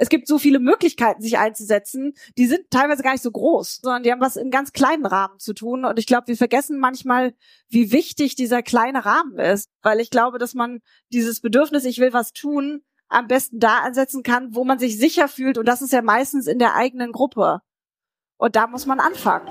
es gibt so viele Möglichkeiten, sich einzusetzen, die sind teilweise gar nicht so groß, sondern die haben was in ganz kleinen Rahmen zu tun. Und ich glaube, wir vergessen manchmal, wie wichtig dieser kleine Rahmen ist, weil ich glaube, dass man dieses Bedürfnis, ich will was tun, am besten da ansetzen kann, wo man sich sicher fühlt. Und das ist ja meistens in der eigenen Gruppe. Und da muss man anfangen.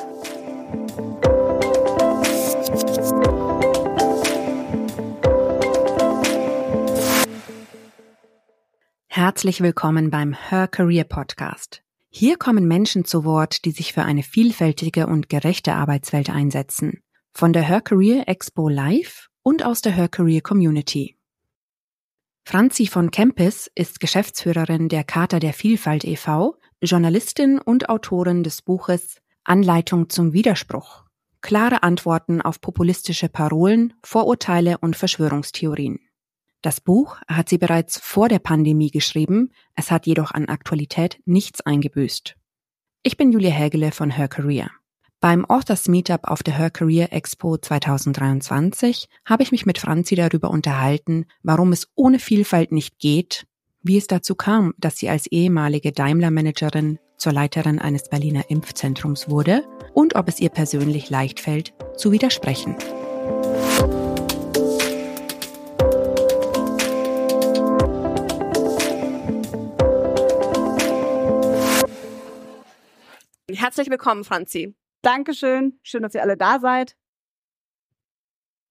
Herzlich willkommen beim Her Career Podcast. Hier kommen Menschen zu Wort, die sich für eine vielfältige und gerechte Arbeitswelt einsetzen. Von der Her Career Expo Live und aus der Her Career Community. Franzi von Kempis ist Geschäftsführerin der Charta der Vielfalt e.V., Journalistin und Autorin des Buches Anleitung zum Widerspruch. Klare Antworten auf populistische Parolen, Vorurteile und Verschwörungstheorien. Das Buch hat sie bereits vor der Pandemie geschrieben, es hat jedoch an Aktualität nichts eingebüßt. Ich bin Julia Hägele von Her Career. Beim Authors Meetup auf der Her Career Expo 2023 habe ich mich mit Franzi darüber unterhalten, warum es ohne Vielfalt nicht geht, wie es dazu kam, dass sie als ehemalige Daimler-Managerin zur Leiterin eines Berliner Impfzentrums wurde und ob es ihr persönlich leicht fällt, zu widersprechen. Herzlich willkommen, Franzi. Dankeschön. Schön, dass ihr alle da seid.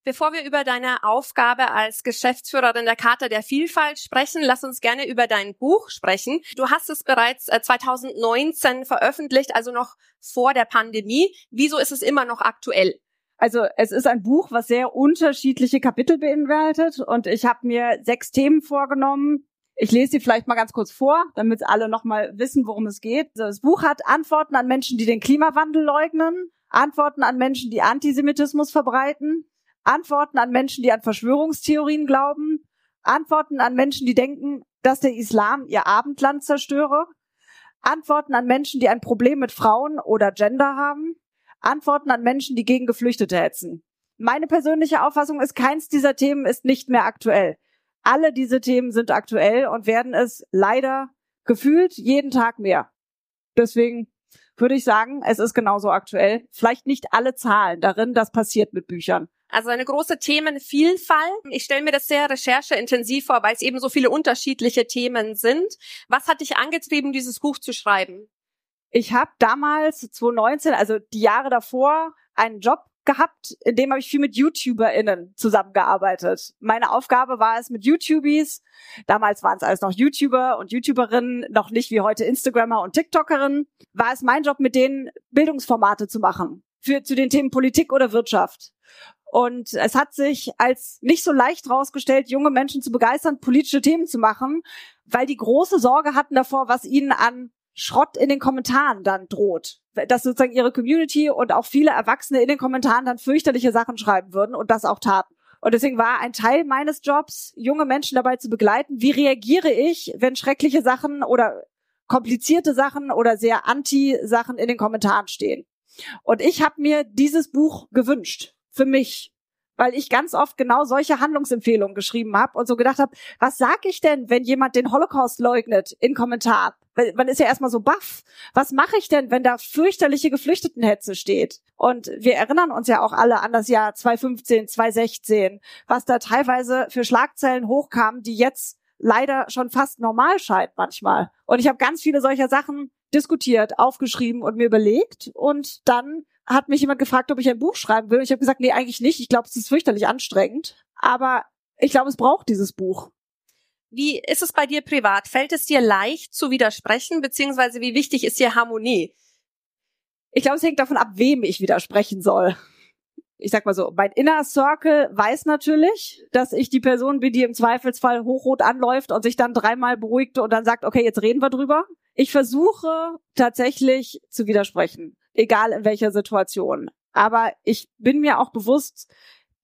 Bevor wir über deine Aufgabe als Geschäftsführerin der Charta der Vielfalt sprechen, lass uns gerne über dein Buch sprechen. Du hast es bereits 2019 äh, veröffentlicht, also noch vor der Pandemie. Wieso ist es immer noch aktuell? Also es ist ein Buch, was sehr unterschiedliche Kapitel beinhaltet und ich habe mir sechs Themen vorgenommen, ich lese sie vielleicht mal ganz kurz vor, damit alle nochmal wissen, worum es geht. Das Buch hat Antworten an Menschen, die den Klimawandel leugnen, Antworten an Menschen, die Antisemitismus verbreiten, Antworten an Menschen, die an Verschwörungstheorien glauben, Antworten an Menschen, die denken, dass der Islam ihr Abendland zerstöre, Antworten an Menschen, die ein Problem mit Frauen oder Gender haben, Antworten an Menschen, die gegen Geflüchtete hetzen. Meine persönliche Auffassung ist, keins dieser Themen ist nicht mehr aktuell. Alle diese Themen sind aktuell und werden es leider gefühlt jeden Tag mehr. Deswegen würde ich sagen, es ist genauso aktuell. Vielleicht nicht alle Zahlen darin, das passiert mit Büchern. Also eine große Themenvielfalt. Ich stelle mir das sehr rechercheintensiv vor, weil es eben so viele unterschiedliche Themen sind. Was hat dich angetrieben, dieses Buch zu schreiben? Ich habe damals 2019, also die Jahre davor, einen Job gehabt, in dem habe ich viel mit YouTuberInnen zusammengearbeitet. Meine Aufgabe war es mit YouTubies, damals waren es alles noch YouTuber und YouTuberinnen, noch nicht wie heute Instagrammer und TikTokerinnen, war es mein Job, mit denen Bildungsformate zu machen. Für, zu den Themen Politik oder Wirtschaft. Und es hat sich als nicht so leicht rausgestellt, junge Menschen zu begeistern, politische Themen zu machen, weil die große Sorge hatten davor, was ihnen an Schrott in den Kommentaren dann droht. Dass sozusagen ihre Community und auch viele Erwachsene in den Kommentaren dann fürchterliche Sachen schreiben würden und das auch taten. Und deswegen war ein Teil meines Jobs, junge Menschen dabei zu begleiten, wie reagiere ich, wenn schreckliche Sachen oder komplizierte Sachen oder sehr anti-Sachen in den Kommentaren stehen. Und ich habe mir dieses Buch gewünscht für mich, weil ich ganz oft genau solche Handlungsempfehlungen geschrieben habe und so gedacht habe, was sag ich denn, wenn jemand den Holocaust leugnet in Kommentaren? Man ist ja erstmal so baff. Was mache ich denn, wenn da fürchterliche Geflüchtetenhetze steht? Und wir erinnern uns ja auch alle an das Jahr 2015, 2016, was da teilweise für Schlagzeilen hochkam, die jetzt leider schon fast normal scheint manchmal. Und ich habe ganz viele solcher Sachen diskutiert, aufgeschrieben und mir überlegt und dann hat mich jemand gefragt, ob ich ein Buch schreiben will. Ich habe gesagt, nee, eigentlich nicht. Ich glaube, es ist fürchterlich anstrengend. Aber ich glaube, es braucht dieses Buch. Wie ist es bei dir privat? Fällt es dir leicht zu widersprechen, beziehungsweise wie wichtig ist dir Harmonie? Ich glaube, es hängt davon ab, wem ich widersprechen soll. Ich sag mal so, mein Inner Circle weiß natürlich, dass ich die Person bin, die im Zweifelsfall hochrot anläuft und sich dann dreimal beruhigt und dann sagt, okay, jetzt reden wir drüber. Ich versuche tatsächlich zu widersprechen egal in welcher Situation. Aber ich bin mir auch bewusst,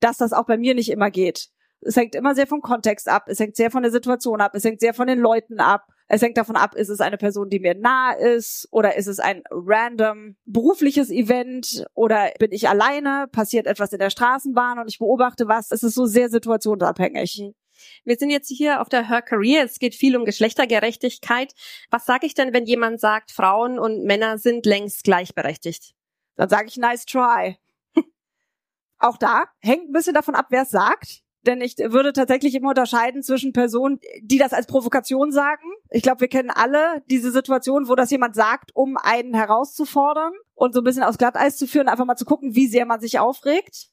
dass das auch bei mir nicht immer geht. Es hängt immer sehr vom Kontext ab, es hängt sehr von der Situation ab, es hängt sehr von den Leuten ab. Es hängt davon ab, ist es eine Person, die mir nahe ist oder ist es ein random berufliches Event oder bin ich alleine, passiert etwas in der Straßenbahn und ich beobachte was. Es ist so sehr situationsabhängig. Wir sind jetzt hier auf der Her Career. Es geht viel um Geschlechtergerechtigkeit. Was sage ich denn, wenn jemand sagt, Frauen und Männer sind längst gleichberechtigt? Dann sage ich nice try. Auch da hängt ein bisschen davon ab, wer es sagt. Denn ich würde tatsächlich immer unterscheiden zwischen Personen, die das als Provokation sagen. Ich glaube, wir kennen alle diese Situation, wo das jemand sagt, um einen herauszufordern und so ein bisschen aus Glatteis zu führen, einfach mal zu gucken, wie sehr man sich aufregt.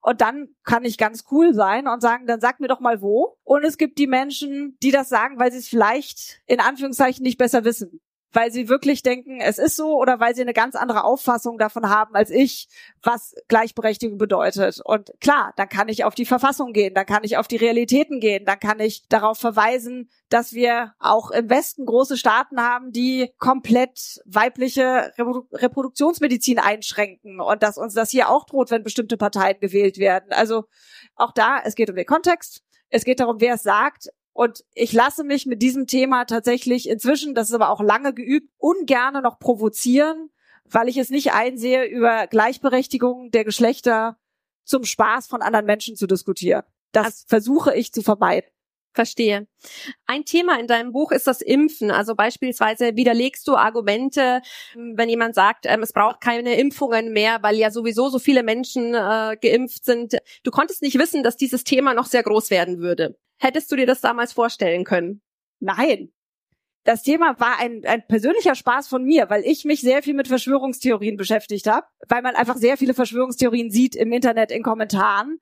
Und dann kann ich ganz cool sein und sagen, dann sag mir doch mal wo. Und es gibt die Menschen, die das sagen, weil sie es vielleicht in Anführungszeichen nicht besser wissen weil sie wirklich denken, es ist so oder weil sie eine ganz andere Auffassung davon haben als ich, was Gleichberechtigung bedeutet. Und klar, dann kann ich auf die Verfassung gehen, dann kann ich auf die Realitäten gehen, dann kann ich darauf verweisen, dass wir auch im Westen große Staaten haben, die komplett weibliche Reproduktionsmedizin einschränken und dass uns das hier auch droht, wenn bestimmte Parteien gewählt werden. Also auch da, es geht um den Kontext. Es geht darum, wer es sagt, und ich lasse mich mit diesem Thema tatsächlich inzwischen, das ist aber auch lange geübt, ungerne noch provozieren, weil ich es nicht einsehe, über Gleichberechtigung der Geschlechter zum Spaß von anderen Menschen zu diskutieren. Das also, versuche ich zu vermeiden. Verstehe. Ein Thema in deinem Buch ist das Impfen. Also beispielsweise widerlegst du Argumente, wenn jemand sagt, ähm, es braucht keine Impfungen mehr, weil ja sowieso so viele Menschen äh, geimpft sind. Du konntest nicht wissen, dass dieses Thema noch sehr groß werden würde. Hättest du dir das damals vorstellen können? Nein. Das Thema war ein, ein persönlicher Spaß von mir, weil ich mich sehr viel mit Verschwörungstheorien beschäftigt habe, weil man einfach sehr viele Verschwörungstheorien sieht im Internet, in Kommentaren.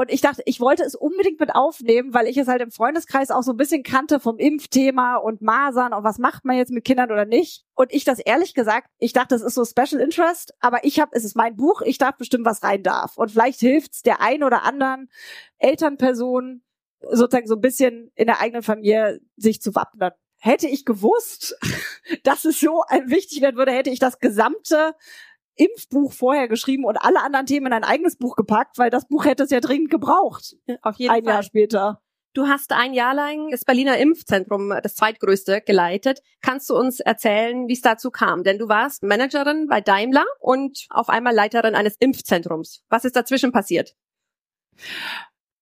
Und ich dachte, ich wollte es unbedingt mit aufnehmen, weil ich es halt im Freundeskreis auch so ein bisschen kannte vom Impfthema und Masern und was macht man jetzt mit Kindern oder nicht. Und ich das ehrlich gesagt, ich dachte, das ist so Special Interest, aber ich habe, es ist mein Buch, ich darf bestimmen, was rein darf. Und vielleicht hilft's der ein oder anderen Elternperson, sozusagen so ein bisschen in der eigenen Familie sich zu wappnen. Hätte ich gewusst, dass es so wichtig werden würde, hätte ich das gesamte Impfbuch vorher geschrieben und alle anderen Themen in ein eigenes Buch gepackt, weil das Buch hätte es ja dringend gebraucht. Auf jeden ein Fall. Jahr später. Du hast ein Jahr lang das Berliner Impfzentrum, das zweitgrößte, geleitet. Kannst du uns erzählen, wie es dazu kam? Denn du warst Managerin bei Daimler und auf einmal Leiterin eines Impfzentrums. Was ist dazwischen passiert?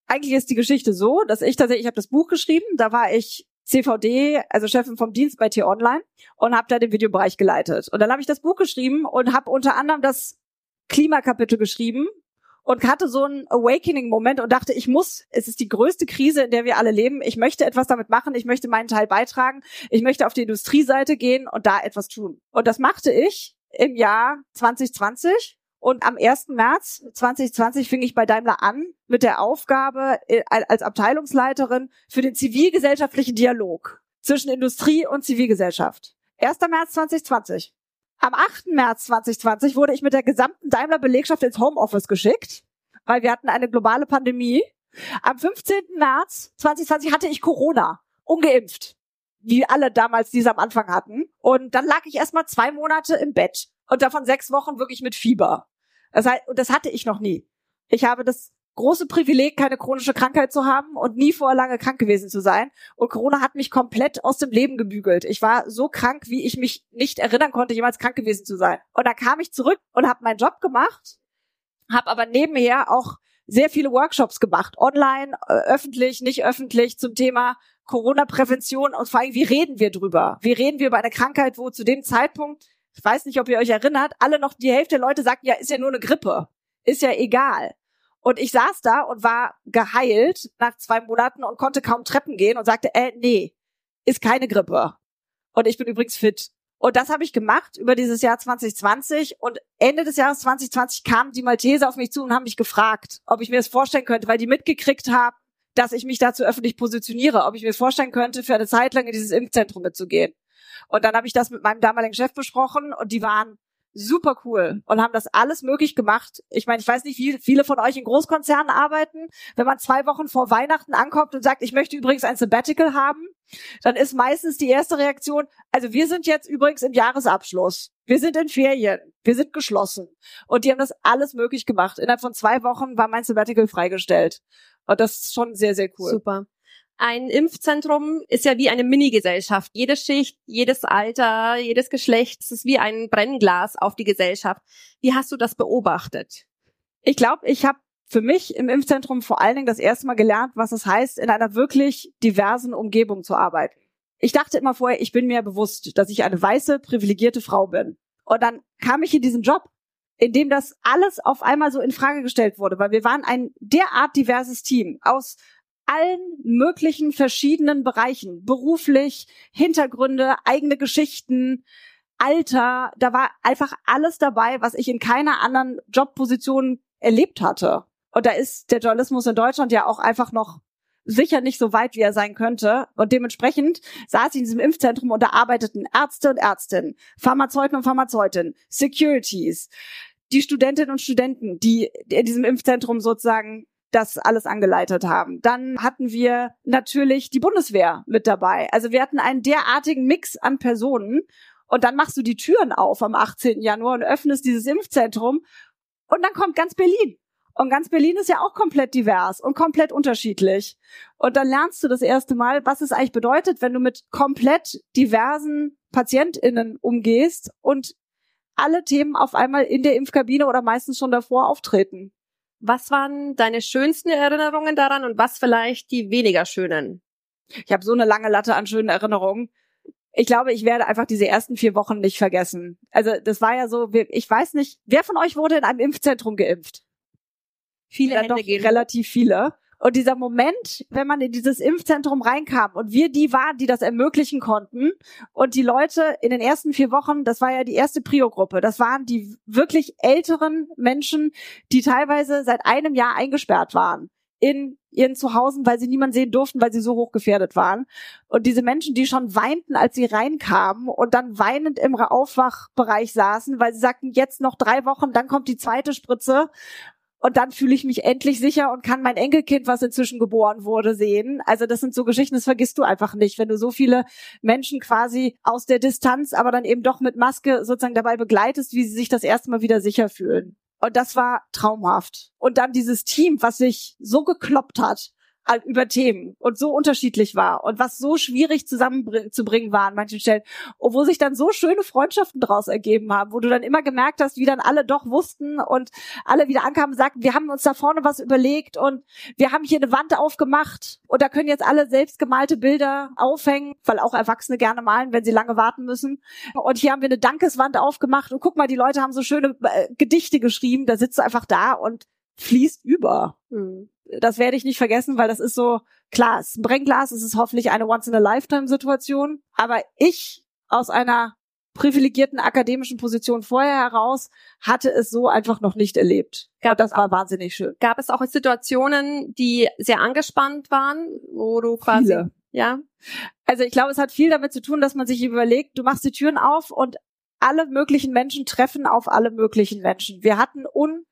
eigentlich ist die Geschichte so, dass ich tatsächlich, ich habe das Buch geschrieben, da war ich CVD, also Chefin vom Dienst bei T-Online und habe da den Videobereich geleitet. Und dann habe ich das Buch geschrieben und habe unter anderem das Klimakapitel geschrieben und hatte so einen Awakening-Moment und dachte, ich muss, es ist die größte Krise, in der wir alle leben. Ich möchte etwas damit machen, ich möchte meinen Teil beitragen, ich möchte auf die Industrieseite gehen und da etwas tun. Und das machte ich im Jahr 2020 und am 1. März 2020 fing ich bei Daimler an mit der Aufgabe äh, als Abteilungsleiterin für den zivilgesellschaftlichen Dialog zwischen Industrie und Zivilgesellschaft. 1. März 2020. Am 8. März 2020 wurde ich mit der gesamten Daimler-Belegschaft ins Homeoffice geschickt, weil wir hatten eine globale Pandemie. Am 15. März 2020 hatte ich Corona, ungeimpft, wie alle damals, die es am Anfang hatten. Und dann lag ich erstmal zwei Monate im Bett und davon sechs Wochen wirklich mit Fieber. Das, heißt, das hatte ich noch nie. Ich habe das große Privileg, keine chronische Krankheit zu haben und nie vorher lange krank gewesen zu sein. Und Corona hat mich komplett aus dem Leben gebügelt. Ich war so krank, wie ich mich nicht erinnern konnte, jemals krank gewesen zu sein. Und da kam ich zurück und habe meinen Job gemacht, habe aber nebenher auch sehr viele Workshops gemacht, online, äh, öffentlich, nicht öffentlich, zum Thema Corona-Prävention und vor allem, wie reden wir drüber? Wie reden wir über eine Krankheit, wo zu dem Zeitpunkt ich weiß nicht, ob ihr euch erinnert, alle noch, die Hälfte der Leute sagten, ja, ist ja nur eine Grippe. Ist ja egal. Und ich saß da und war geheilt nach zwei Monaten und konnte kaum Treppen gehen und sagte, äh, nee, ist keine Grippe. Und ich bin übrigens fit. Und das habe ich gemacht über dieses Jahr 2020. Und Ende des Jahres 2020 kamen die Malteser auf mich zu und haben mich gefragt, ob ich mir das vorstellen könnte, weil die mitgekriegt haben, dass ich mich dazu öffentlich positioniere, ob ich mir vorstellen könnte, für eine Zeit lang in dieses Impfzentrum mitzugehen. Und dann habe ich das mit meinem damaligen Chef besprochen und die waren super cool und haben das alles möglich gemacht. Ich meine, ich weiß nicht, wie viele von euch in Großkonzernen arbeiten. Wenn man zwei Wochen vor Weihnachten ankommt und sagt, ich möchte übrigens ein Sabbatical haben, dann ist meistens die erste Reaktion, also wir sind jetzt übrigens im Jahresabschluss. Wir sind in Ferien. Wir sind geschlossen. Und die haben das alles möglich gemacht. Innerhalb von zwei Wochen war mein Sabbatical freigestellt. Und das ist schon sehr, sehr cool. Super. Ein Impfzentrum ist ja wie eine Mini-Gesellschaft. Jede Schicht, jedes Alter, jedes Geschlecht, es ist wie ein Brennglas auf die Gesellschaft. Wie hast du das beobachtet? Ich glaube, ich habe für mich im Impfzentrum vor allen Dingen das erste Mal gelernt, was es heißt, in einer wirklich diversen Umgebung zu arbeiten. Ich dachte immer vorher, ich bin mir bewusst, dass ich eine weiße, privilegierte Frau bin. Und dann kam ich in diesen Job, in dem das alles auf einmal so in Frage gestellt wurde, weil wir waren ein derart diverses Team aus allen möglichen verschiedenen Bereichen, beruflich, Hintergründe, eigene Geschichten, Alter, da war einfach alles dabei, was ich in keiner anderen Jobposition erlebt hatte. Und da ist der Journalismus in Deutschland ja auch einfach noch sicher nicht so weit, wie er sein könnte. Und dementsprechend saß ich in diesem Impfzentrum und da arbeiteten Ärzte und Ärztinnen, Pharmazeuten und Pharmazeutinnen, Securities, die Studentinnen und Studenten, die in diesem Impfzentrum sozusagen das alles angeleitet haben. Dann hatten wir natürlich die Bundeswehr mit dabei. Also wir hatten einen derartigen Mix an Personen. Und dann machst du die Türen auf am 18. Januar und öffnest dieses Impfzentrum. Und dann kommt ganz Berlin. Und ganz Berlin ist ja auch komplett divers und komplett unterschiedlich. Und dann lernst du das erste Mal, was es eigentlich bedeutet, wenn du mit komplett diversen PatientInnen umgehst und alle Themen auf einmal in der Impfkabine oder meistens schon davor auftreten. Was waren deine schönsten Erinnerungen daran und was vielleicht die weniger schönen? Ich habe so eine lange Latte an schönen Erinnerungen. Ich glaube, ich werde einfach diese ersten vier Wochen nicht vergessen. Also das war ja so, ich weiß nicht, wer von euch wurde in einem Impfzentrum geimpft? Viele ja, Hände doch gehen. relativ viele. Und dieser Moment, wenn man in dieses Impfzentrum reinkam und wir die waren, die das ermöglichen konnten und die Leute in den ersten vier Wochen, das war ja die erste Prio-Gruppe, das waren die wirklich älteren Menschen, die teilweise seit einem Jahr eingesperrt waren in ihren Zuhause, weil sie niemand sehen durften, weil sie so hoch gefährdet waren. Und diese Menschen, die schon weinten, als sie reinkamen und dann weinend im Aufwachbereich saßen, weil sie sagten, jetzt noch drei Wochen, dann kommt die zweite Spritze und dann fühle ich mich endlich sicher und kann mein Enkelkind, was inzwischen geboren wurde, sehen. Also das sind so Geschichten, das vergisst du einfach nicht, wenn du so viele Menschen quasi aus der Distanz, aber dann eben doch mit Maske sozusagen dabei begleitest, wie sie sich das erste Mal wieder sicher fühlen. Und das war traumhaft. Und dann dieses Team, was sich so gekloppt hat, über Themen und so unterschiedlich war und was so schwierig zusammenzubringen war an manchen Stellen, und wo sich dann so schöne Freundschaften daraus ergeben haben, wo du dann immer gemerkt hast, wie dann alle doch wussten und alle wieder ankamen und sagten, wir haben uns da vorne was überlegt und wir haben hier eine Wand aufgemacht und da können jetzt alle selbst gemalte Bilder aufhängen, weil auch Erwachsene gerne malen, wenn sie lange warten müssen. Und hier haben wir eine Dankeswand aufgemacht und guck mal, die Leute haben so schöne äh, Gedichte geschrieben, da sitzt du einfach da und fließt über. Mhm das werde ich nicht vergessen, weil das ist so, klar, es ist ein Brennglas, es ist hoffentlich eine Once-in-a-Lifetime-Situation, aber ich aus einer privilegierten akademischen Position vorher heraus hatte es so einfach noch nicht erlebt. Gab Und das war wahnsinnig schön. Gab es auch Situationen, die sehr angespannt waren, wo du quasi Viele. ja? Also ich glaube, es hat viel damit zu tun, dass man sich überlegt, du machst die Türen auf und alle möglichen Menschen treffen auf alle möglichen Menschen. Wir hatten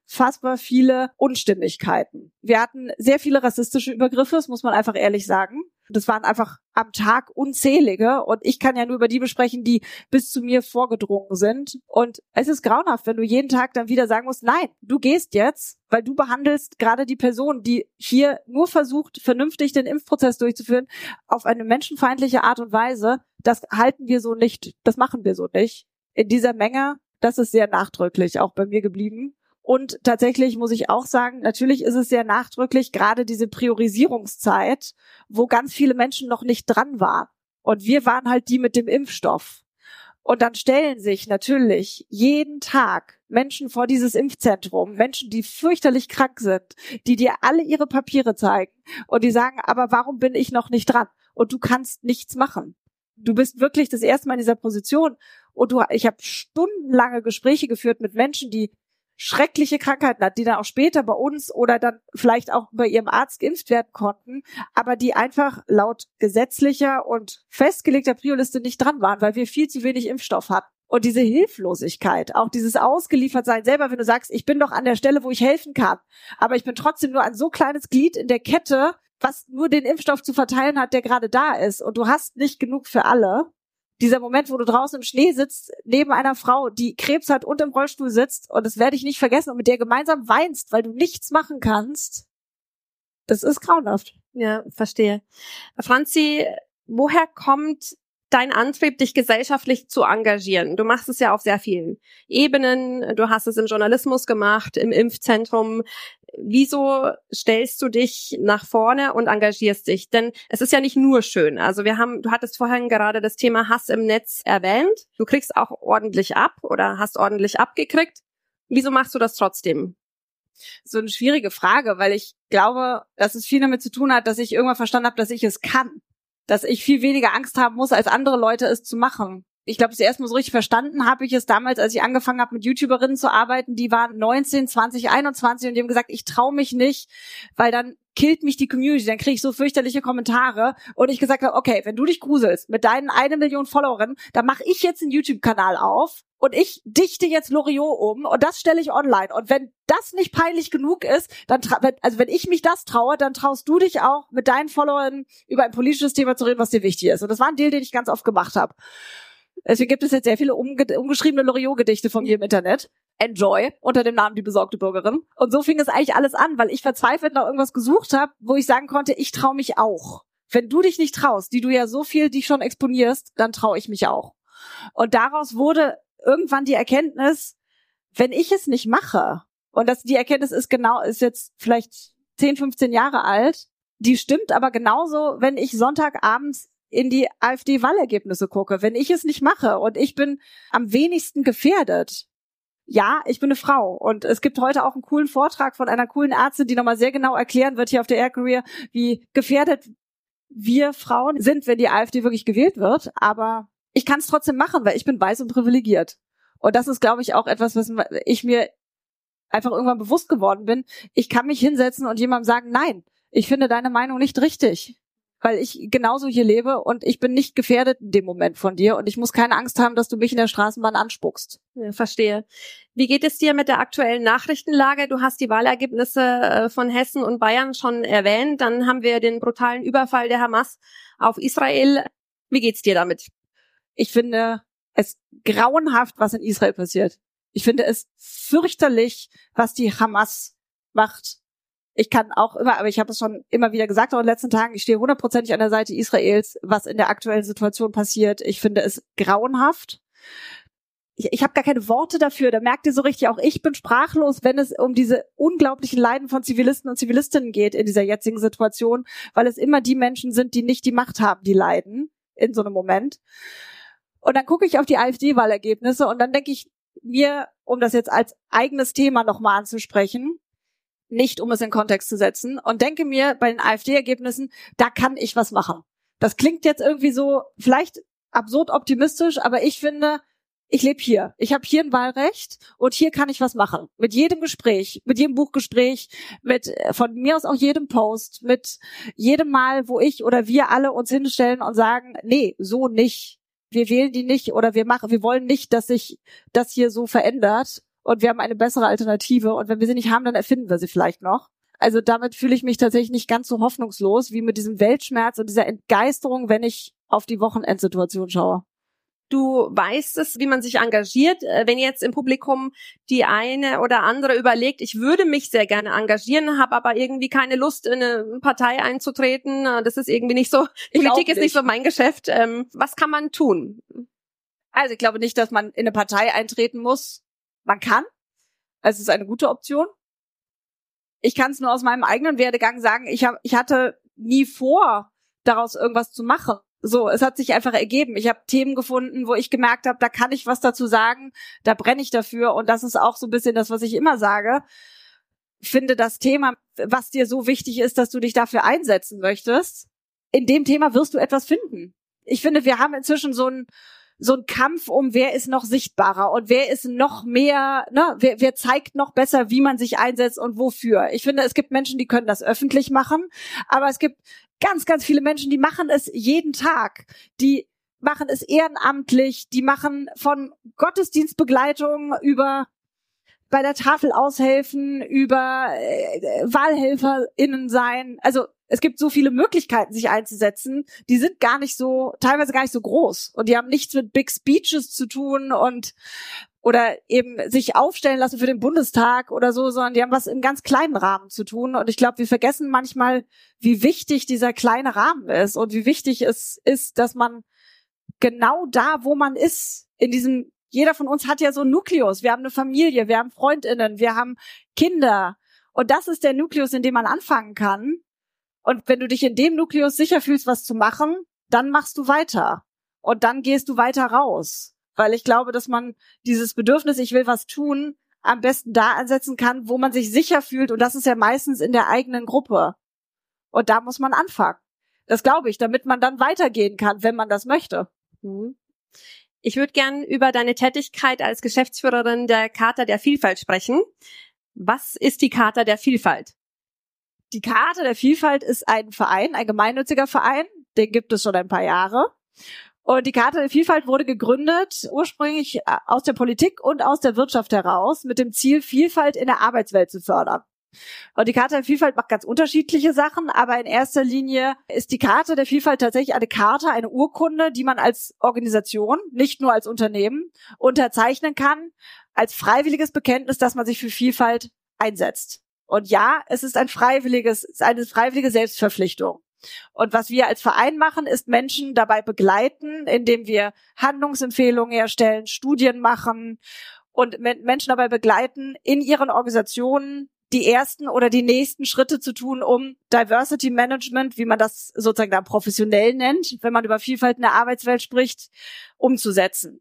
unfassbar viele Unstimmigkeiten. Wir hatten sehr viele rassistische Übergriffe, das muss man einfach ehrlich sagen. Das waren einfach am Tag unzählige und ich kann ja nur über die besprechen, die bis zu mir vorgedrungen sind. Und es ist grauenhaft, wenn du jeden Tag dann wieder sagen musst, nein, du gehst jetzt, weil du behandelst gerade die Person, die hier nur versucht, vernünftig den Impfprozess durchzuführen, auf eine menschenfeindliche Art und Weise. Das halten wir so nicht, das machen wir so nicht in dieser Menge, das ist sehr nachdrücklich auch bei mir geblieben. Und tatsächlich muss ich auch sagen, natürlich ist es sehr nachdrücklich, gerade diese Priorisierungszeit, wo ganz viele Menschen noch nicht dran waren. Und wir waren halt die mit dem Impfstoff. Und dann stellen sich natürlich jeden Tag Menschen vor dieses Impfzentrum, Menschen, die fürchterlich krank sind, die dir alle ihre Papiere zeigen und die sagen, aber warum bin ich noch nicht dran? Und du kannst nichts machen. Du bist wirklich das erste Mal in dieser Position und du, ich habe stundenlange Gespräche geführt mit Menschen, die schreckliche Krankheiten hatten, die dann auch später bei uns oder dann vielleicht auch bei ihrem Arzt geimpft werden konnten, aber die einfach laut gesetzlicher und festgelegter Prioliste nicht dran waren, weil wir viel zu wenig Impfstoff hatten. Und diese Hilflosigkeit, auch dieses Ausgeliefertsein selber, wenn du sagst, ich bin doch an der Stelle, wo ich helfen kann, aber ich bin trotzdem nur ein so kleines Glied in der Kette, was nur den Impfstoff zu verteilen hat, der gerade da ist. Und du hast nicht genug für alle dieser Moment, wo du draußen im Schnee sitzt, neben einer Frau, die Krebs hat und im Rollstuhl sitzt, und das werde ich nicht vergessen, und mit der gemeinsam weinst, weil du nichts machen kannst, das ist grauenhaft. Ja, verstehe. Franzi, woher kommt dein Antrieb, dich gesellschaftlich zu engagieren? Du machst es ja auf sehr vielen Ebenen. Du hast es im Journalismus gemacht, im Impfzentrum. Wieso stellst du dich nach vorne und engagierst dich? Denn es ist ja nicht nur schön. Also wir haben, du hattest vorhin gerade das Thema Hass im Netz erwähnt. Du kriegst auch ordentlich ab oder hast ordentlich abgekriegt. Wieso machst du das trotzdem? So eine schwierige Frage, weil ich glaube, dass es viel damit zu tun hat, dass ich irgendwann verstanden habe, dass ich es kann. Dass ich viel weniger Angst haben muss, als andere Leute es zu machen ich glaube, das erste Mal so richtig verstanden habe ich es damals, als ich angefangen habe, mit YouTuberinnen zu arbeiten. Die waren 19, 20, 21 und die haben gesagt, ich traue mich nicht, weil dann killt mich die Community, dann kriege ich so fürchterliche Kommentare. Und ich gesagt habe, okay, wenn du dich gruselst mit deinen eine Million Followerinnen, dann mache ich jetzt einen YouTube-Kanal auf und ich dichte jetzt Loriot um und das stelle ich online. Und wenn das nicht peinlich genug ist, dann also wenn ich mich das traue, dann traust du dich auch mit deinen Followern über ein politisches Thema zu reden, was dir wichtig ist. Und das war ein Deal, den ich ganz oft gemacht habe. Deswegen gibt es jetzt sehr viele umge umgeschriebene Loriot-Gedichte von mir im Internet. Enjoy unter dem Namen Die besorgte Bürgerin. Und so fing es eigentlich alles an, weil ich verzweifelt nach irgendwas gesucht habe, wo ich sagen konnte, ich traue mich auch. Wenn du dich nicht traust, die du ja so viel dich schon exponierst, dann traue ich mich auch. Und daraus wurde irgendwann die Erkenntnis, wenn ich es nicht mache, und das, die Erkenntnis ist genau, ist jetzt vielleicht 10, 15 Jahre alt, die stimmt aber genauso, wenn ich Sonntagabends in die AfD-Wahlergebnisse gucke, wenn ich es nicht mache und ich bin am wenigsten gefährdet. Ja, ich bin eine Frau und es gibt heute auch einen coolen Vortrag von einer coolen Ärztin, die nochmal sehr genau erklären wird hier auf der Air Career, wie gefährdet wir Frauen sind, wenn die AfD wirklich gewählt wird. Aber ich kann es trotzdem machen, weil ich bin weiß und privilegiert. Und das ist, glaube ich, auch etwas, was ich mir einfach irgendwann bewusst geworden bin. Ich kann mich hinsetzen und jemandem sagen, nein, ich finde deine Meinung nicht richtig weil ich genauso hier lebe und ich bin nicht gefährdet in dem Moment von dir und ich muss keine Angst haben, dass du mich in der Straßenbahn anspuckst. Ja, verstehe. Wie geht es dir mit der aktuellen Nachrichtenlage? Du hast die Wahlergebnisse äh, von Hessen und Bayern schon erwähnt. Dann haben wir den brutalen Überfall der Hamas auf Israel. Wie geht's dir damit? Ich finde es grauenhaft, was in Israel passiert. Ich finde es fürchterlich, was die Hamas macht ich kann auch immer, aber ich habe es schon immer wieder gesagt auch in den letzten Tagen, ich stehe hundertprozentig an der Seite Israels, was in der aktuellen Situation passiert. Ich finde es grauenhaft. Ich, ich habe gar keine Worte dafür. Da merkt ihr so richtig, auch ich bin sprachlos, wenn es um diese unglaublichen Leiden von Zivilisten und Zivilistinnen geht in dieser jetzigen Situation, weil es immer die Menschen sind, die nicht die Macht haben, die leiden in so einem Moment. Und dann gucke ich auf die AfD-Wahlergebnisse und dann denke ich mir, um das jetzt als eigenes Thema nochmal anzusprechen, nicht, um es in Kontext zu setzen und denke mir bei den AfD-Ergebnissen, da kann ich was machen. Das klingt jetzt irgendwie so vielleicht absurd optimistisch, aber ich finde, ich lebe hier. Ich habe hier ein Wahlrecht und hier kann ich was machen. Mit jedem Gespräch, mit jedem Buchgespräch, mit äh, von mir aus auch jedem Post, mit jedem Mal, wo ich oder wir alle uns hinstellen und sagen, nee, so nicht. Wir wählen die nicht oder wir machen, wir wollen nicht, dass sich das hier so verändert und wir haben eine bessere Alternative und wenn wir sie nicht haben, dann erfinden wir sie vielleicht noch. Also damit fühle ich mich tatsächlich nicht ganz so hoffnungslos wie mit diesem Weltschmerz und dieser Entgeisterung, wenn ich auf die Wochenendsituation schaue. Du weißt es, wie man sich engagiert. Äh, wenn jetzt im Publikum die eine oder andere überlegt, ich würde mich sehr gerne engagieren, habe aber irgendwie keine Lust, in eine Partei einzutreten. Äh, das ist irgendwie nicht so. Politik ist nicht so mein Geschäft. Ähm, was kann man tun? Also ich glaube nicht, dass man in eine Partei eintreten muss man kann. Es ist eine gute Option. Ich kann es nur aus meinem eigenen Werdegang sagen, ich, hab, ich hatte nie vor, daraus irgendwas zu machen. So, es hat sich einfach ergeben. Ich habe Themen gefunden, wo ich gemerkt habe, da kann ich was dazu sagen, da brenne ich dafür. Und das ist auch so ein bisschen das, was ich immer sage. Finde das Thema, was dir so wichtig ist, dass du dich dafür einsetzen möchtest, in dem Thema wirst du etwas finden. Ich finde, wir haben inzwischen so ein so ein Kampf um, wer ist noch sichtbarer und wer ist noch mehr, ne, wer, wer zeigt noch besser, wie man sich einsetzt und wofür. Ich finde, es gibt Menschen, die können das öffentlich machen, aber es gibt ganz, ganz viele Menschen, die machen es jeden Tag, die machen es ehrenamtlich, die machen von Gottesdienstbegleitung über bei der Tafel aushelfen, über äh, WahlhelferInnen sein. Also es gibt so viele Möglichkeiten, sich einzusetzen, die sind gar nicht so, teilweise gar nicht so groß. Und die haben nichts mit Big Speeches zu tun und oder eben sich aufstellen lassen für den Bundestag oder so, sondern die haben was im ganz kleinen Rahmen zu tun. Und ich glaube, wir vergessen manchmal, wie wichtig dieser kleine Rahmen ist und wie wichtig es ist, dass man genau da, wo man ist, in diesem, jeder von uns hat ja so einen Nukleus. Wir haben eine Familie, wir haben Freundinnen, wir haben Kinder Und das ist der Nukleus, in dem man anfangen kann. Und wenn du dich in dem Nukleus sicher fühlst, was zu machen, dann machst du weiter. Und dann gehst du weiter raus. Weil ich glaube, dass man dieses Bedürfnis, ich will was tun, am besten da ansetzen kann, wo man sich sicher fühlt. Und das ist ja meistens in der eigenen Gruppe. Und da muss man anfangen. Das glaube ich, damit man dann weitergehen kann, wenn man das möchte. Mhm. Ich würde gern über deine Tätigkeit als Geschäftsführerin der Charta der Vielfalt sprechen. Was ist die Charta der Vielfalt? Die Charta der Vielfalt ist ein Verein, ein gemeinnütziger Verein. Den gibt es schon ein paar Jahre. Und die Charta der Vielfalt wurde gegründet ursprünglich äh, aus der Politik und aus der Wirtschaft heraus mit dem Ziel, Vielfalt in der Arbeitswelt zu fördern. Und die Karte der Vielfalt macht ganz unterschiedliche Sachen, aber in erster Linie ist die Karte der Vielfalt tatsächlich eine Karte, eine Urkunde, die man als Organisation, nicht nur als Unternehmen, unterzeichnen kann, als freiwilliges Bekenntnis, dass man sich für Vielfalt einsetzt. Und ja, es ist ein freiwilliges, eine freiwillige Selbstverpflichtung. Und was wir als Verein machen, ist Menschen dabei begleiten, indem wir Handlungsempfehlungen erstellen, Studien machen und Menschen dabei begleiten, in ihren Organisationen die ersten oder die nächsten Schritte zu tun, um Diversity Management, wie man das sozusagen da professionell nennt, wenn man über Vielfalt in der Arbeitswelt spricht, umzusetzen.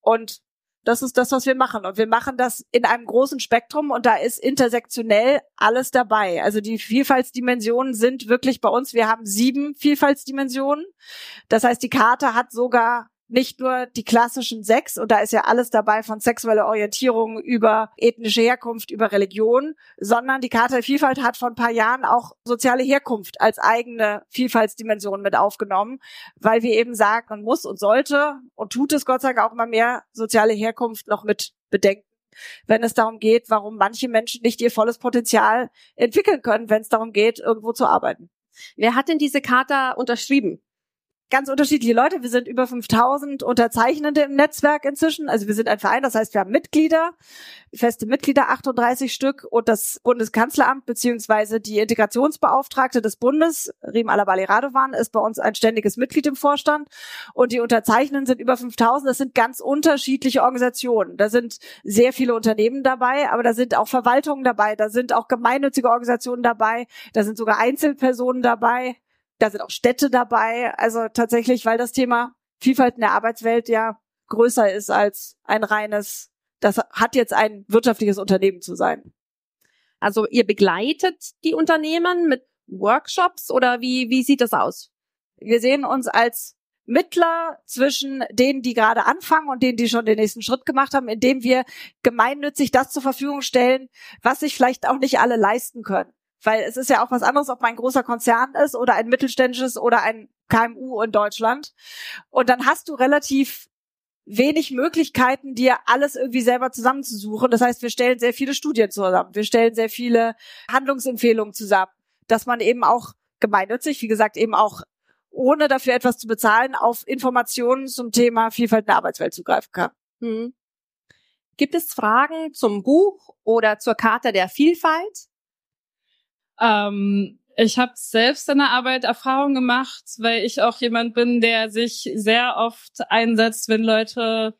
Und das ist das, was wir machen. Und wir machen das in einem großen Spektrum und da ist intersektionell alles dabei. Also die Vielfaltsdimensionen sind wirklich bei uns. Wir haben sieben Vielfaltsdimensionen. Das heißt, die Karte hat sogar nicht nur die klassischen sechs, und da ist ja alles dabei von sexueller Orientierung über ethnische Herkunft, über Religion, sondern die Karte der Vielfalt hat vor ein paar Jahren auch soziale Herkunft als eigene Vielfaltsdimension mit aufgenommen, weil wir eben sagen, man muss und sollte und tut es Gott sei Dank auch immer mehr soziale Herkunft noch mit bedenken wenn es darum geht, warum manche Menschen nicht ihr volles Potenzial entwickeln können, wenn es darum geht, irgendwo zu arbeiten. Wer hat denn diese Charta unterschrieben? Ganz unterschiedliche Leute. Wir sind über 5000 Unterzeichnende im Netzwerk inzwischen. Also wir sind ein Verein, das heißt, wir haben Mitglieder, feste Mitglieder, 38 Stück und das Bundeskanzleramt beziehungsweise die Integrationsbeauftragte des Bundes, Riem Alabali Radovan, ist bei uns ein ständiges Mitglied im Vorstand und die Unterzeichnenden sind über 5000. Das sind ganz unterschiedliche Organisationen. Da sind sehr viele Unternehmen dabei, aber da sind auch Verwaltungen dabei, da sind auch gemeinnützige Organisationen dabei, da sind sogar Einzelpersonen dabei da sind auch Städte dabei. Also tatsächlich, weil das Thema Vielfalt in der Arbeitswelt ja größer ist als ein reines, das hat jetzt ein wirtschaftliches Unternehmen zu sein. Also ihr begleitet die Unternehmen mit Workshops oder wie, wie sieht das aus? Wir sehen uns als Mittler zwischen denen, die gerade anfangen und denen, die schon den nächsten Schritt gemacht haben, indem wir gemeinnützig das zur Verfügung stellen, was sich vielleicht auch nicht alle leisten können. Weil es ist ja auch was anderes, ob man ein großer Konzern ist oder ein mittelständisches oder ein KMU in Deutschland. Und dann hast du relativ wenig Möglichkeiten, dir alles irgendwie selber zusammenzusuchen. Das heißt, wir stellen sehr viele Studien zusammen. Wir stellen sehr viele Handlungsempfehlungen zusammen, dass man eben auch gemeinnützig, wie gesagt, eben auch ohne dafür etwas zu bezahlen, auf Informationen zum Thema Vielfalt in der Arbeitswelt zugreifen kann. Hm. Gibt es Fragen zum Buch oder zur Charta der Vielfalt? Ähm, ich habe selbst in der Arbeit Erfahrung gemacht, weil ich auch jemand bin, der sich sehr oft einsetzt, wenn Leute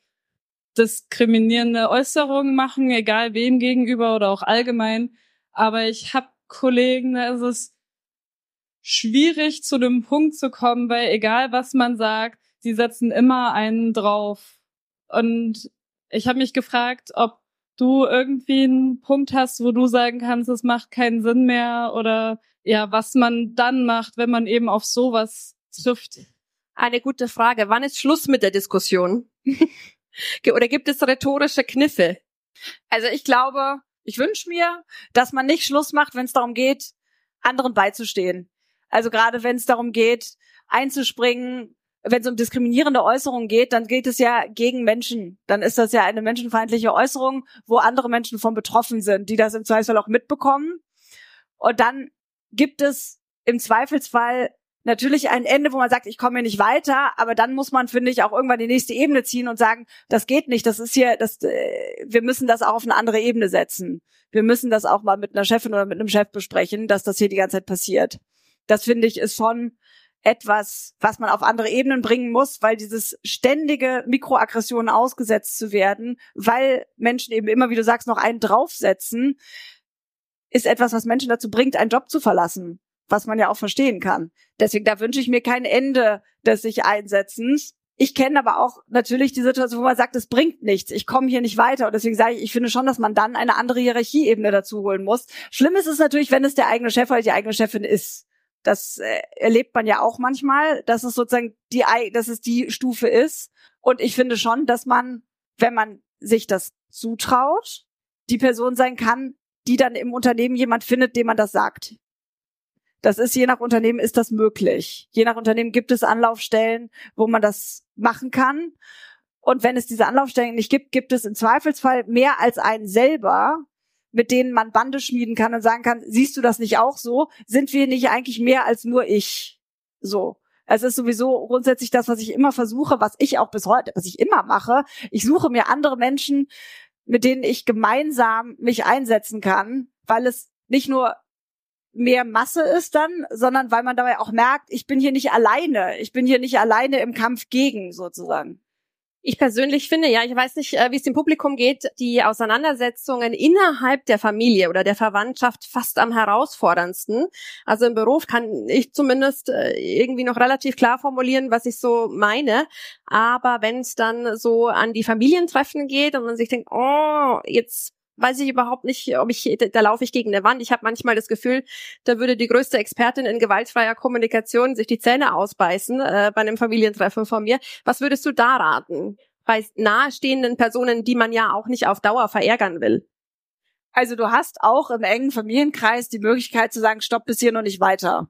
diskriminierende Äußerungen machen, egal wem gegenüber oder auch allgemein. Aber ich habe Kollegen, da ist es schwierig, zu dem Punkt zu kommen, weil egal was man sagt, die setzen immer einen drauf. Und ich habe mich gefragt, ob du irgendwie einen Punkt hast, wo du sagen kannst, es macht keinen Sinn mehr oder ja, was man dann macht, wenn man eben auf sowas trifft? Eine gute Frage. Wann ist Schluss mit der Diskussion? oder gibt es rhetorische Kniffe? Also ich glaube, ich wünsche mir, dass man nicht Schluss macht, wenn es darum geht, anderen beizustehen. Also gerade wenn es darum geht, einzuspringen, wenn es um diskriminierende Äußerungen geht, dann geht es ja gegen Menschen. Dann ist das ja eine menschenfeindliche Äußerung, wo andere Menschen von betroffen sind, die das im Zweifelsfall auch mitbekommen. Und dann gibt es im Zweifelsfall natürlich ein Ende, wo man sagt, ich komme hier nicht weiter, aber dann muss man, finde ich, auch irgendwann die nächste Ebene ziehen und sagen, das geht nicht, das ist hier, das, äh, wir müssen das auch auf eine andere Ebene setzen. Wir müssen das auch mal mit einer Chefin oder mit einem Chef besprechen, dass das hier die ganze Zeit passiert. Das finde ich ist schon etwas, was man auf andere Ebenen bringen muss, weil dieses ständige Mikroaggressionen ausgesetzt zu werden, weil Menschen eben immer, wie du sagst, noch einen draufsetzen, ist etwas, was Menschen dazu bringt, einen Job zu verlassen, was man ja auch verstehen kann. Deswegen, da wünsche ich mir kein Ende des sich Einsetzens. Ich kenne aber auch natürlich die Situation, wo man sagt, es bringt nichts, ich komme hier nicht weiter. Und deswegen sage ich, ich finde schon, dass man dann eine andere Hierarchieebene dazu holen muss. Schlimm ist es natürlich, wenn es der eigene Chef oder die eigene Chefin ist. Das äh, erlebt man ja auch manchmal, dass es sozusagen die, dass es die Stufe ist. Und ich finde schon, dass man, wenn man sich das zutraut, die Person sein kann, die dann im Unternehmen jemand findet, dem man das sagt. Das ist je nach Unternehmen ist das möglich. Je nach Unternehmen gibt es Anlaufstellen, wo man das machen kann. Und wenn es diese Anlaufstellen nicht gibt, gibt es im Zweifelsfall mehr als einen selber, mit denen man Bande schmieden kann und sagen kann, siehst du das nicht auch so? Sind wir nicht eigentlich mehr als nur ich? So. Es ist sowieso grundsätzlich das, was ich immer versuche, was ich auch bis heute, was ich immer mache. Ich suche mir andere Menschen, mit denen ich gemeinsam mich einsetzen kann, weil es nicht nur mehr Masse ist dann, sondern weil man dabei auch merkt, ich bin hier nicht alleine. Ich bin hier nicht alleine im Kampf gegen sozusagen. Ich persönlich finde, ja, ich weiß nicht, äh, wie es dem Publikum geht, die Auseinandersetzungen innerhalb der Familie oder der Verwandtschaft fast am herausforderndsten. Also im Beruf kann ich zumindest äh, irgendwie noch relativ klar formulieren, was ich so meine. Aber wenn es dann so an die Familientreffen geht und man sich denkt, oh, jetzt weiß ich überhaupt nicht, ob ich, da, da laufe ich gegen eine Wand. Ich habe manchmal das Gefühl, da würde die größte Expertin in gewaltfreier Kommunikation sich die Zähne ausbeißen äh, bei einem Familientreffen von mir. Was würdest du da raten? Bei nahestehenden Personen, die man ja auch nicht auf Dauer verärgern will. Also du hast auch im engen Familienkreis die Möglichkeit zu sagen, stopp bis hier noch nicht weiter.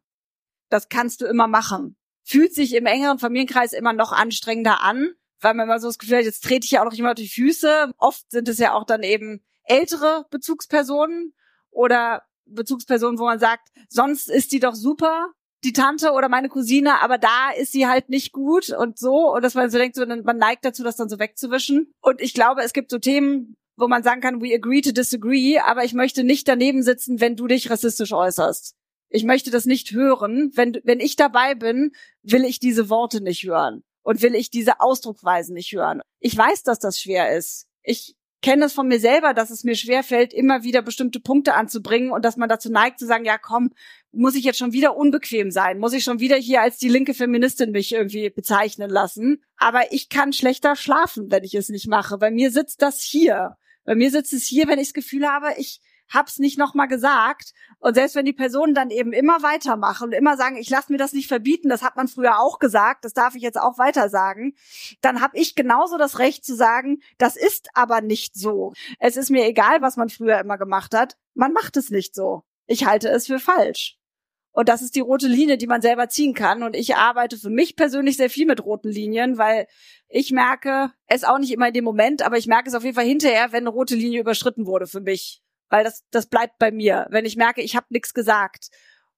Das kannst du immer machen. Fühlt sich im engeren Familienkreis immer noch anstrengender an, weil man immer so das Gefühl hat, jetzt trete ich ja auch noch jemand durch die Füße. Oft sind es ja auch dann eben ältere Bezugspersonen oder Bezugspersonen, wo man sagt, sonst ist die doch super, die Tante oder meine Cousine, aber da ist sie halt nicht gut und so. Und dass man so denkt, so, man neigt dazu, das dann so wegzuwischen. Und ich glaube, es gibt so Themen, wo man sagen kann, we agree to disagree, aber ich möchte nicht daneben sitzen, wenn du dich rassistisch äußerst. Ich möchte das nicht hören. Wenn, wenn ich dabei bin, will ich diese Worte nicht hören und will ich diese Ausdrucksweisen nicht hören. Ich weiß, dass das schwer ist. Ich kenne es von mir selber, dass es mir schwerfällt, immer wieder bestimmte Punkte anzubringen und dass man dazu neigt zu sagen, ja komm, muss ich jetzt schon wieder unbequem sein? Muss ich schon wieder hier als die linke Feministin mich irgendwie bezeichnen lassen? Aber ich kann schlechter schlafen, wenn ich es nicht mache. Bei mir sitzt das hier. Bei mir sitzt es hier, wenn ich das Gefühl habe, ich hab's nicht nochmal gesagt. Und selbst wenn die Personen dann eben immer weitermachen und immer sagen, ich lasse mir das nicht verbieten, das hat man früher auch gesagt, das darf ich jetzt auch weiter sagen, dann habe ich genauso das Recht zu sagen, das ist aber nicht so. Es ist mir egal, was man früher immer gemacht hat, man macht es nicht so. Ich halte es für falsch. Und das ist die rote Linie, die man selber ziehen kann. Und ich arbeite für mich persönlich sehr viel mit roten Linien, weil ich merke es auch nicht immer in dem Moment, aber ich merke es auf jeden Fall hinterher, wenn eine rote Linie überschritten wurde für mich weil das, das bleibt bei mir. Wenn ich merke, ich habe nichts gesagt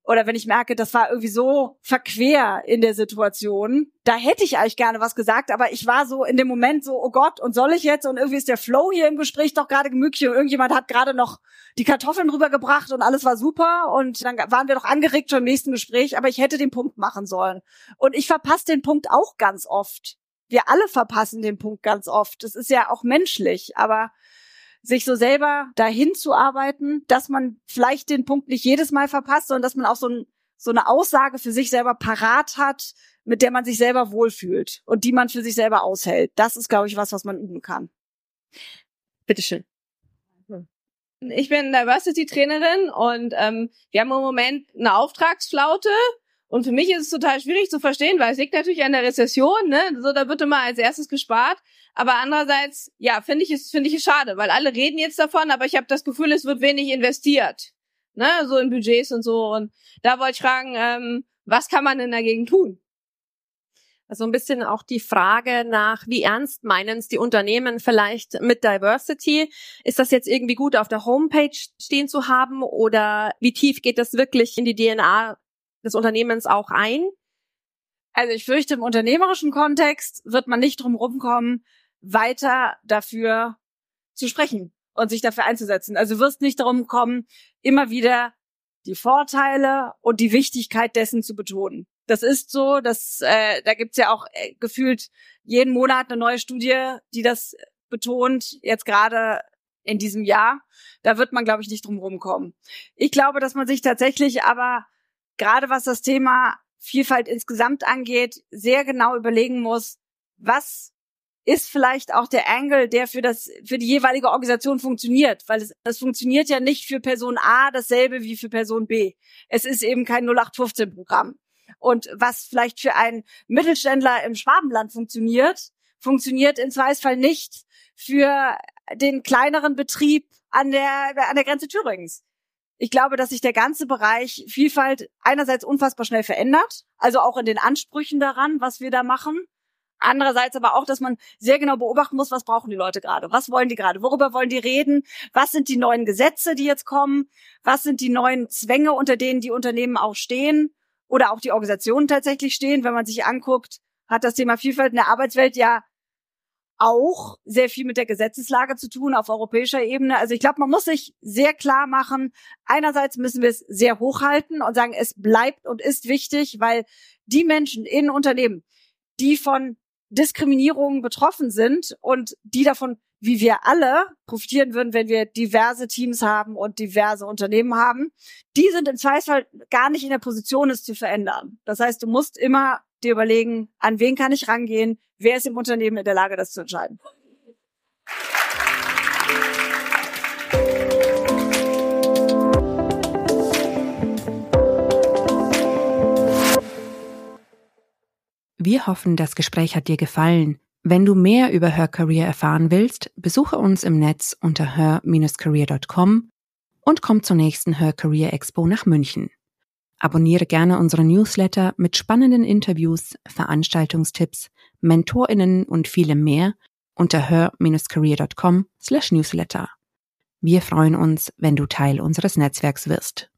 oder wenn ich merke, das war irgendwie so verquer in der Situation, da hätte ich eigentlich gerne was gesagt, aber ich war so in dem Moment so, oh Gott, und soll ich jetzt? Und irgendwie ist der Flow hier im Gespräch doch gerade gemütlich und irgendjemand hat gerade noch die Kartoffeln rübergebracht und alles war super und dann waren wir doch angeregt schon im nächsten Gespräch, aber ich hätte den Punkt machen sollen. Und ich verpasse den Punkt auch ganz oft. Wir alle verpassen den Punkt ganz oft. Das ist ja auch menschlich, aber sich so selber dahin zu arbeiten, dass man vielleicht den Punkt nicht jedes Mal verpasst, sondern dass man auch so, ein, so eine Aussage für sich selber parat hat, mit der man sich selber wohlfühlt und die man für sich selber aushält. Das ist, glaube ich, was, was man üben kann. Bitteschön. Ich bin Diversity-Trainerin und ähm, wir haben im Moment eine Auftragsflaute und für mich ist es total schwierig zu verstehen, weil es liegt natürlich an der Rezession, ne? So, da wird immer als erstes gespart. Aber andererseits, ja, finde ich es, finde ich es schade, weil alle reden jetzt davon, aber ich habe das Gefühl, es wird wenig investiert. Ne? So in Budgets und so. Und da wollte ich fragen, ähm, was kann man denn dagegen tun? Also ein bisschen auch die Frage nach, wie ernst meinen es die Unternehmen vielleicht mit Diversity? Ist das jetzt irgendwie gut auf der Homepage stehen zu haben oder wie tief geht das wirklich in die DNA des Unternehmens auch ein? Also ich fürchte, im unternehmerischen Kontext wird man nicht drum rumkommen, weiter dafür zu sprechen und sich dafür einzusetzen. Also du wirst nicht darum kommen, immer wieder die Vorteile und die Wichtigkeit dessen zu betonen. Das ist so, dass äh, da gibt's ja auch äh, gefühlt jeden Monat eine neue Studie, die das betont. Jetzt gerade in diesem Jahr. Da wird man, glaube ich, nicht drum rumkommen. Ich glaube, dass man sich tatsächlich aber gerade was das Thema Vielfalt insgesamt angeht, sehr genau überlegen muss, was ist vielleicht auch der Angle, der für das, für die jeweilige Organisation funktioniert, weil es, das funktioniert ja nicht für Person A dasselbe wie für Person B. Es ist eben kein 0815 Programm. Und was vielleicht für einen Mittelständler im Schwabenland funktioniert, funktioniert im Zweifelsfall nicht für den kleineren Betrieb an der, an der Grenze Thüringens. Ich glaube, dass sich der ganze Bereich Vielfalt einerseits unfassbar schnell verändert, also auch in den Ansprüchen daran, was wir da machen. Andererseits aber auch, dass man sehr genau beobachten muss, was brauchen die Leute gerade? Was wollen die gerade? Worüber wollen die reden? Was sind die neuen Gesetze, die jetzt kommen? Was sind die neuen Zwänge, unter denen die Unternehmen auch stehen? Oder auch die Organisationen tatsächlich stehen? Wenn man sich anguckt, hat das Thema Vielfalt in der Arbeitswelt ja auch sehr viel mit der Gesetzeslage zu tun auf europäischer Ebene. Also ich glaube, man muss sich sehr klar machen, einerseits müssen wir es sehr hochhalten und sagen, es bleibt und ist wichtig, weil die Menschen in Unternehmen, die von Diskriminierung betroffen sind und die davon, wie wir alle, profitieren würden, wenn wir diverse Teams haben und diverse Unternehmen haben, die sind im Zweifelsfall gar nicht in der Position, es zu verändern. Das heißt, du musst immer dir überlegen, an wen kann ich rangehen, wer ist im Unternehmen in der Lage, das zu entscheiden. Wir hoffen, das Gespräch hat dir gefallen. Wenn du mehr über Her Career erfahren willst, besuche uns im Netz unter her-career.com und komm zur nächsten Her Career Expo nach München. Abonniere gerne unsere Newsletter mit spannenden Interviews, Veranstaltungstipps, MentorInnen und vielem mehr unter her-career.com slash newsletter. Wir freuen uns, wenn du Teil unseres Netzwerks wirst.